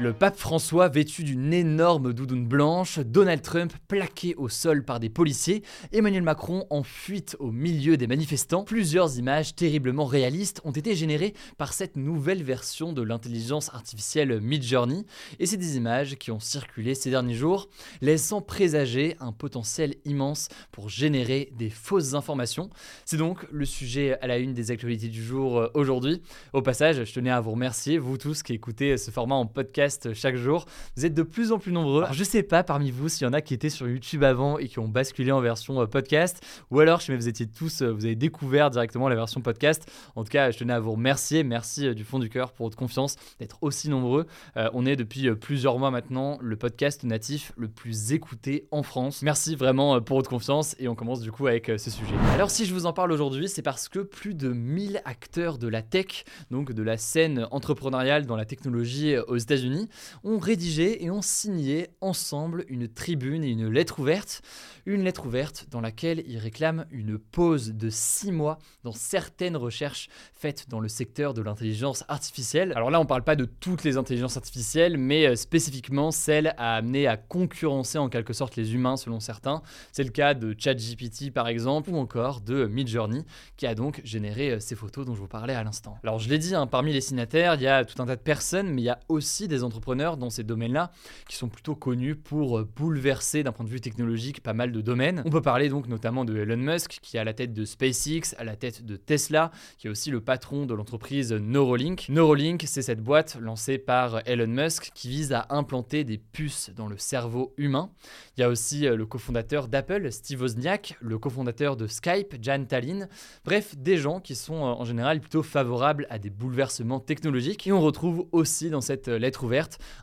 Le pape François vêtu d'une énorme doudoune blanche, Donald Trump plaqué au sol par des policiers, Emmanuel Macron en fuite au milieu des manifestants. Plusieurs images terriblement réalistes ont été générées par cette nouvelle version de l'intelligence artificielle Midjourney, et c'est des images qui ont circulé ces derniers jours, laissant présager un potentiel immense pour générer des fausses informations. C'est donc le sujet à la une des actualités du jour euh, aujourd'hui. Au passage, je tenais à vous remercier, vous tous qui écoutez ce format en podcast chaque jour. Vous êtes de plus en plus nombreux. Alors, je sais pas parmi vous s'il y en a qui étaient sur YouTube avant et qui ont basculé en version euh, podcast, ou alors je sais vous étiez tous, euh, vous avez découvert directement la version podcast. En tout cas, je tenais à vous remercier. Merci euh, du fond du cœur pour votre confiance d'être aussi nombreux. on est depuis plusieurs mois maintenant le podcast natif le plus écouté en France. Merci vraiment pour votre confiance et on commence du coup avec ce sujet. Alors si je vous en parle aujourd'hui, c'est parce que plus de 1000 acteurs de la tech, donc de la scène entrepreneuriale dans la technologie aux États-Unis, ont rédigé et ont signé ensemble une tribune et une lettre ouverte. Une lettre ouverte dans laquelle ils réclament une pause de six mois dans certaines recherches faites dans le secteur de l'intelligence artificielle. Alors là, on ne parle pas de toutes les intelligences artificielles, mais euh, spécifiquement celles à amener à concurrencer en quelque sorte les humains selon certains. C'est le cas de ChatGPT par exemple, ou encore de Midjourney, qui a donc généré euh, ces photos dont je vous parlais à l'instant. Alors je l'ai dit, hein, parmi les signataires, il y a tout un tas de personnes, mais il y a aussi des entrepreneurs dans ces domaines-là qui sont plutôt connus pour euh, bouleverser d'un point de vue technologique pas mal de domaines. On peut parler donc notamment de Elon Musk qui est à la tête de SpaceX, à la tête de Tesla, qui est aussi le patron de l'entreprise Neuralink. Neuralink, c'est cette boîte lancée par Elon Musk qui vise à implanter des puces dans le cerveau humain. Il y a aussi euh, le cofondateur d'Apple, Steve Wozniak, le cofondateur de Skype, Jan Tallinn. Bref, des gens qui sont euh, en général plutôt favorables à des bouleversements technologiques. Et on retrouve aussi dans cette lettre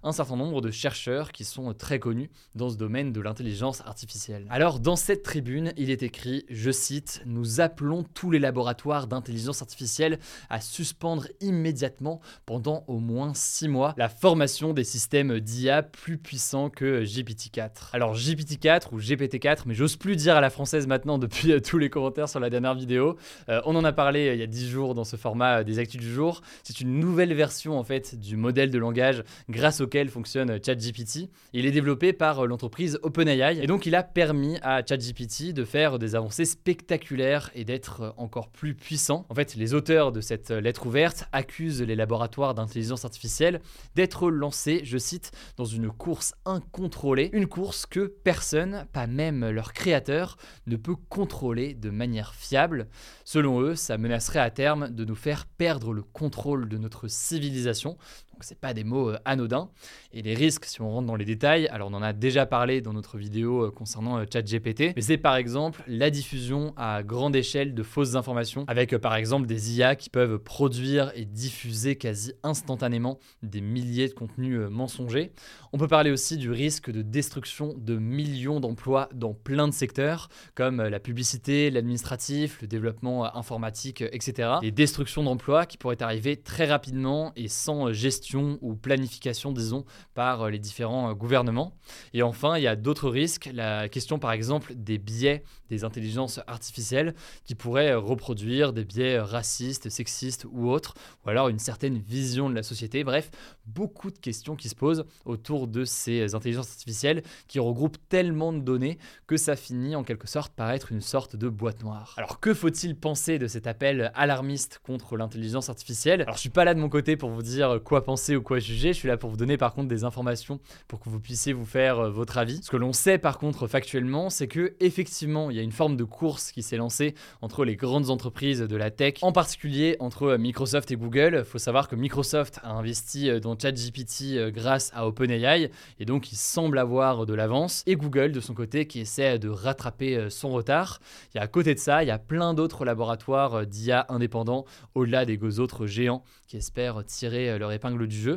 un certain nombre de chercheurs qui sont très connus dans ce domaine de l'intelligence artificielle. Alors dans cette tribune, il est écrit, je cite, Nous appelons tous les laboratoires d'intelligence artificielle à suspendre immédiatement pendant au moins 6 mois la formation des systèmes d'IA plus puissants que GPT-4. Alors GPT-4 ou GPT-4, mais j'ose plus dire à la française maintenant depuis euh, tous les commentaires sur la dernière vidéo. Euh, on en a parlé euh, il y a 10 jours dans ce format des actus du jour. C'est une nouvelle version en fait du modèle de langage grâce auquel fonctionne ChatGPT. Il est développé par euh, l'entreprise OpenAI et donc il a permis à ChatGPT de faire des avancées spectaculaires et d'être euh, encore plus puissant. En fait, les auteurs de cette euh, lettre ouverte accusent les laboratoires d'intelligence artificielle d'être lancés, je cite, dans une course incontrôlée, une course que personne, pas même leur créateur, ne peut contrôler de manière fiable. Selon eux, ça menacerait à terme de nous faire perdre le contrôle de notre civilisation, donc c'est pas des mots euh, anodins. Et les risques, si on rentre dans les détails, alors on en a déjà parlé dans notre vidéo euh, concernant euh, ChatGPT, mais c'est par exemple la diffusion à grande échelle de fausses informations, avec par exemple des IA qui peuvent produire et diffuser quasi instantanément des milliers de contenus mensongers. On peut parler aussi du risque de destruction de millions d'emplois dans plein de secteurs, comme la publicité, l'administratif, le développement informatique, etc. Des destructions d'emplois qui pourraient arriver très rapidement et sans gestion ou planification, disons, par euh, les différents euh, gouvernements. Et enfin, il y a d'autres risques. La question, par exemple, des biais des intelligences artificielles qui pourraient reproduire des biais racistes, sexistes ou autres, ou alors une certaine vision de la société. Bref, beaucoup de questions qui se posent autour de ces intelligences artificielles qui regroupent tellement de données que ça finit en quelque sorte par être une sorte de boîte noire. Alors que faut-il penser de cet appel alarmiste contre l'intelligence artificielle? Alors je suis pas là de mon côté pour vous dire quoi penser ou quoi juger, je suis là pour vous donner par contre des informations pour que vous puissiez vous faire euh, votre avis. Ce que l'on sait par contre factuellement, c'est que effectivement, il y a une forme de course qui s'est lancée entre les grandes entreprises de la tech, en particulier entre euh, Microsoft et Google. Il faut savoir que Microsoft a investi euh, dans ChatGPT grâce à OpenAI et donc il semble avoir de l'avance. Et Google de son côté qui essaie de rattraper son retard. A à côté de ça, il y a plein d'autres laboratoires d'IA indépendants au-delà des autres géants qui espèrent tirer leur épingle du.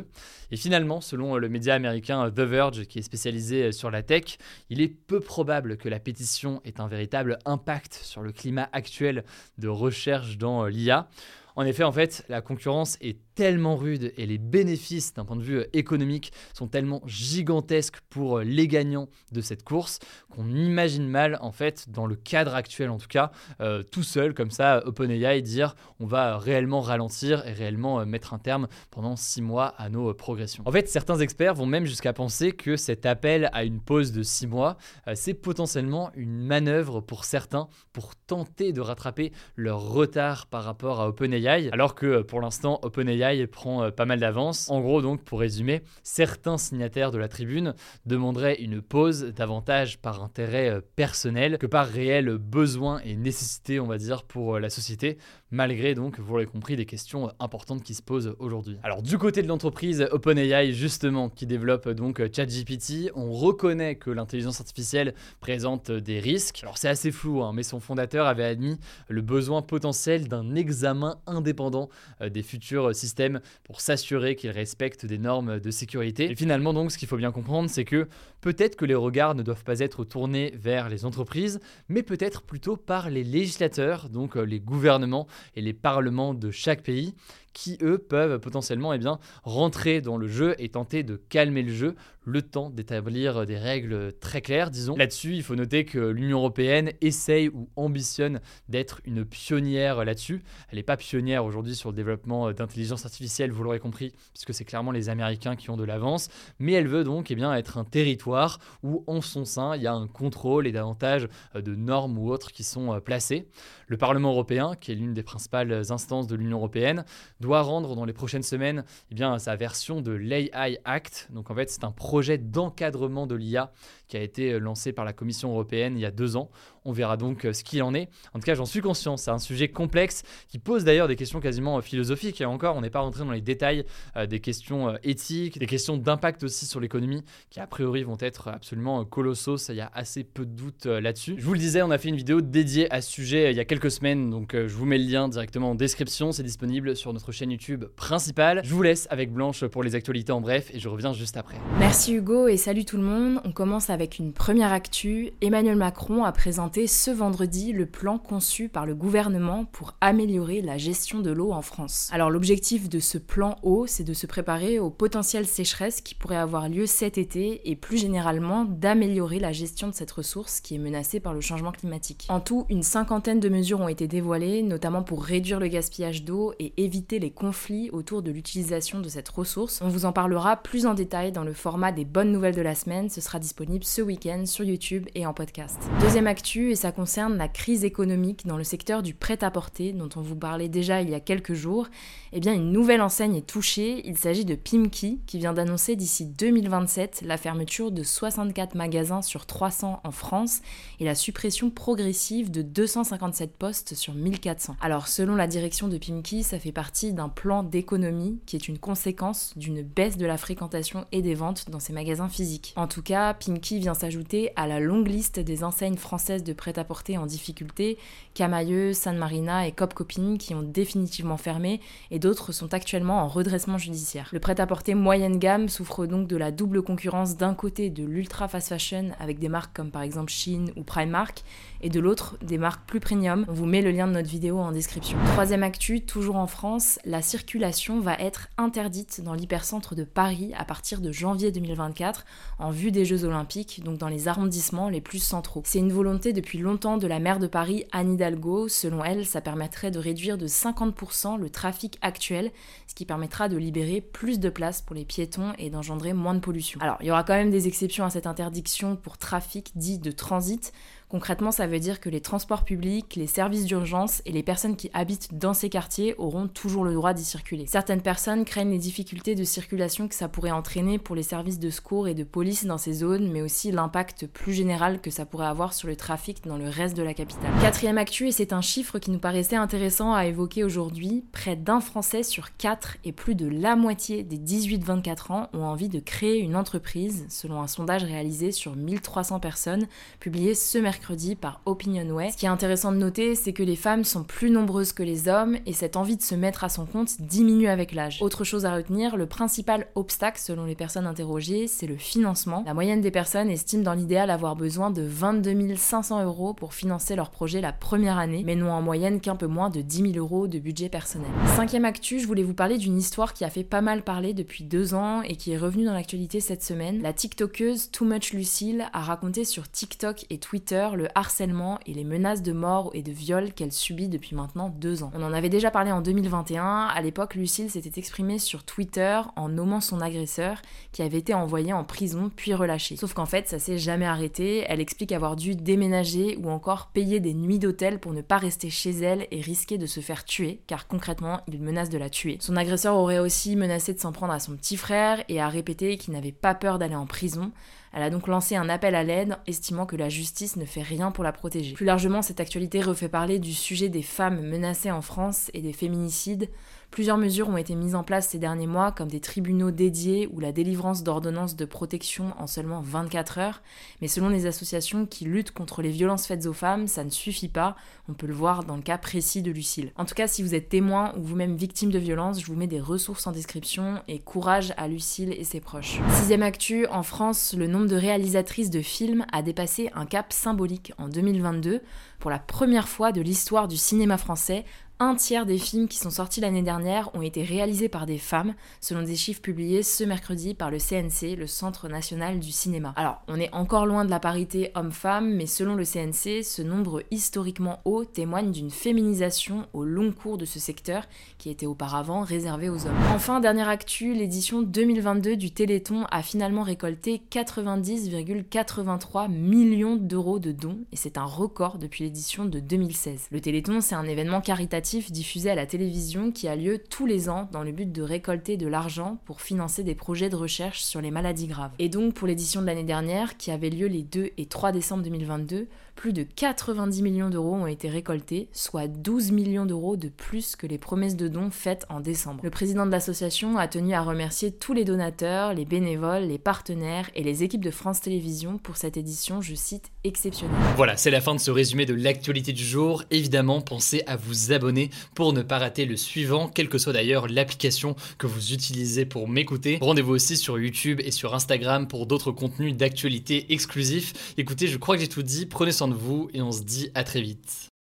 Et finalement, selon le média américain The Verge, qui est spécialisé sur la tech, il est peu probable que la pétition ait un véritable impact sur le climat actuel de recherche dans l'IA. En effet, en fait, la concurrence est tellement rude et les bénéfices d'un point de vue euh, économique sont tellement gigantesques pour euh, les gagnants de cette course qu'on imagine mal en fait dans le cadre actuel en tout cas euh, tout seul comme ça OpenAI dire on va réellement ralentir et réellement mettre un terme pendant six mois à nos progressions. En fait certains experts vont même jusqu'à penser que cet appel à une pause de six mois c'est potentiellement une manœuvre pour certains pour tenter de rattraper leur retard par rapport à OpenAI alors que pour l'instant OpenAI prend euh, pas mal d'avance. En gros, donc, pour résumer, certains signataires de la tribune demanderaient une pause davantage par intérêt euh, personnel que par réel besoin et nécessité, on va dire, pour euh, la société, malgré donc, vous l'avez compris, des questions importantes qui se posent aujourd'hui. Alors, du côté de l'entreprise OpenAI, justement, qui développe donc ChatGPT, on reconnaît que l'intelligence artificielle présente des risques. Alors, c'est assez flou, hein, mais son fondateur avait admis le besoin potentiel d'un examen indépendant des futurs systèmes pour s'assurer qu'ils respectent des normes de sécurité. Et finalement donc ce qu'il faut bien comprendre c'est que peut-être que les regards ne doivent pas être tournés vers les entreprises, mais peut-être plutôt par les législateurs, donc euh, les gouvernements et les parlements de chaque pays, qui eux peuvent potentiellement eh bien, rentrer dans le jeu et tenter de calmer le jeu le temps d'établir des règles très claires, disons. Là-dessus, il faut noter que l'Union européenne essaye ou ambitionne d'être une pionnière là-dessus. Elle n'est pas pionnière aujourd'hui sur le développement d'intelligence artificielle, vous l'aurez compris, puisque c'est clairement les Américains qui ont de l'avance, mais elle veut donc eh bien, être un territoire où en son sein, il y a un contrôle et davantage de normes ou autres qui sont placées. Le Parlement européen, qui est l'une des principales instances de l'Union européenne, doit rendre dans les prochaines semaines eh sa version de l'AI Act. Donc en fait, c'est un projet d'encadrement de l'IA qui a été lancé par la Commission européenne il y a deux ans. On verra donc euh, ce qu'il en est. En tout cas, j'en suis conscient, c'est un sujet complexe qui pose d'ailleurs des questions quasiment euh, philosophiques. Et encore, on n'est pas rentré dans les détails euh, des questions éthiques, des questions d'impact aussi sur l'économie, qui a priori vont être absolument colossaux. Ça, il y a assez peu de doutes là-dessus. Je vous le disais, on a fait une vidéo dédiée à ce sujet il y a quelques semaines, donc je vous mets le lien directement en description. C'est disponible sur notre chaîne YouTube principale. Je vous laisse avec Blanche pour les actualités en bref et je reviens juste après. Merci Hugo et salut tout le monde. On commence avec une première actu. Emmanuel Macron a présenté ce vendredi le plan conçu par le gouvernement pour améliorer la gestion de l'eau en France. Alors l'objectif de ce plan eau, c'est de se préparer aux potentielles sécheresses qui pourraient avoir lieu cet été et plus généralement d'améliorer la gestion de cette ressource qui est menacée par le changement climatique. En tout, une cinquantaine de mesures ont été dévoilées, notamment pour réduire le gaspillage d'eau et éviter les conflits autour de l'utilisation de cette ressource. On vous en parlera plus en détail dans le format des bonnes nouvelles de la semaine, ce sera disponible ce week-end sur YouTube et en podcast. Deuxième actu, et ça concerne la crise économique dans le secteur du prêt-à-porter dont on vous parlait déjà il y a quelques jours. Eh bien, une nouvelle enseigne est touchée. Il s'agit de Pimki qui vient d'annoncer d'ici 2027 la fermeture de 64 magasins sur 300 en France et la suppression progressive de 257 postes sur 1400. Alors, selon la direction de Pimki, ça fait partie d'un plan d'économie qui est une conséquence d'une baisse de la fréquentation et des ventes dans ces magasins physiques. En tout cas, Pimki vient s'ajouter à la longue liste des enseignes françaises de prêt-à-porter en difficulté, Camailleux, San Marina et Cop Copine qui ont définitivement fermé et d'autres sont actuellement en redressement judiciaire. Le prêt-à-porter moyenne gamme souffre donc de la double concurrence d'un côté de l'ultra fast fashion avec des marques comme par exemple Shein ou Primark et de l'autre des marques plus premium. On vous met le lien de notre vidéo en description. Troisième actu, toujours en France, la circulation va être interdite dans l'hypercentre de Paris à partir de janvier 2024 en vue des Jeux Olympiques, donc dans les arrondissements les plus centraux. C'est une volonté depuis longtemps de la maire de Paris, Anne Hidalgo. Selon elle, ça permettrait de réduire de 50% le trafic actuel, ce qui permettra de libérer plus de place pour les piétons et d'engendrer moins de pollution. Alors, il y aura quand même des exceptions à cette interdiction pour trafic dit de transit Concrètement, ça veut dire que les transports publics, les services d'urgence et les personnes qui habitent dans ces quartiers auront toujours le droit d'y circuler. Certaines personnes craignent les difficultés de circulation que ça pourrait entraîner pour les services de secours et de police dans ces zones, mais aussi l'impact plus général que ça pourrait avoir sur le trafic dans le reste de la capitale. Quatrième actu, et c'est un chiffre qui nous paraissait intéressant à évoquer aujourd'hui, près d'un Français sur quatre et plus de la moitié des 18-24 ans ont envie de créer une entreprise, selon un sondage réalisé sur 1300 personnes, publié ce mercredi par Opinionway. Ce qui est intéressant de noter, c'est que les femmes sont plus nombreuses que les hommes et cette envie de se mettre à son compte diminue avec l'âge. Autre chose à retenir, le principal obstacle selon les personnes interrogées, c'est le financement. La moyenne des personnes estime dans l'idéal avoir besoin de 22 500 euros pour financer leur projet la première année, mais n'ont en moyenne qu'un peu moins de 10 000 euros de budget personnel. Cinquième actu, je voulais vous parler d'une histoire qui a fait pas mal parler depuis deux ans et qui est revenue dans l'actualité cette semaine. La TikTokeuse Too Much Lucille a raconté sur TikTok et Twitter le harcèlement et les menaces de mort et de viol qu'elle subit depuis maintenant deux ans. On en avait déjà parlé en 2021, à l'époque Lucille s'était exprimée sur Twitter en nommant son agresseur qui avait été envoyé en prison puis relâché. Sauf qu'en fait ça s'est jamais arrêté, elle explique avoir dû déménager ou encore payer des nuits d'hôtel pour ne pas rester chez elle et risquer de se faire tuer car concrètement il menace de la tuer. Son agresseur aurait aussi menacé de s'en prendre à son petit frère et a répété qu'il n'avait pas peur d'aller en prison. Elle a donc lancé un appel à l'aide, estimant que la justice ne fait rien pour la protéger. Plus largement, cette actualité refait parler du sujet des femmes menacées en France et des féminicides, Plusieurs mesures ont été mises en place ces derniers mois, comme des tribunaux dédiés ou la délivrance d'ordonnances de protection en seulement 24 heures. Mais selon les associations qui luttent contre les violences faites aux femmes, ça ne suffit pas. On peut le voir dans le cas précis de Lucille. En tout cas, si vous êtes témoin ou vous-même victime de violences, je vous mets des ressources en description et courage à Lucille et ses proches. Sixième actu, en France, le nombre de réalisatrices de films a dépassé un cap symbolique en 2022. Pour la première fois de l'histoire du cinéma français, un tiers des films qui sont sortis l'année dernière ont été réalisés par des femmes, selon des chiffres publiés ce mercredi par le CNC, le Centre national du cinéma. Alors, on est encore loin de la parité homme-femme, mais selon le CNC, ce nombre historiquement haut témoigne d'une féminisation au long cours de ce secteur qui était auparavant réservé aux hommes. Enfin, dernière actu, l'édition 2022 du Téléthon a finalement récolté 90,83 millions d'euros de dons, et c'est un record depuis l'édition de 2016. Le Téléthon, c'est un événement caritatif diffusé à la télévision qui a lieu tous les ans dans le but de récolter de l'argent pour financer des projets de recherche sur les maladies graves. Et donc pour l'édition de l'année dernière, qui avait lieu les 2 et 3 décembre 2022, plus de 90 millions d'euros ont été récoltés, soit 12 millions d'euros de plus que les promesses de dons faites en décembre. Le président de l'association a tenu à remercier tous les donateurs, les bénévoles, les partenaires et les équipes de France Télévisions pour cette édition, je cite, exceptionnelle. Voilà, c'est la fin de ce résumé de l'actualité du jour. Évidemment, pensez à vous abonner pour ne pas rater le suivant, quelle que soit d'ailleurs l'application que vous utilisez pour m'écouter. Rendez-vous aussi sur YouTube et sur Instagram pour d'autres contenus d'actualité exclusifs. Écoutez, je crois que j'ai tout dit. Prenez soin vous et on se dit à très vite.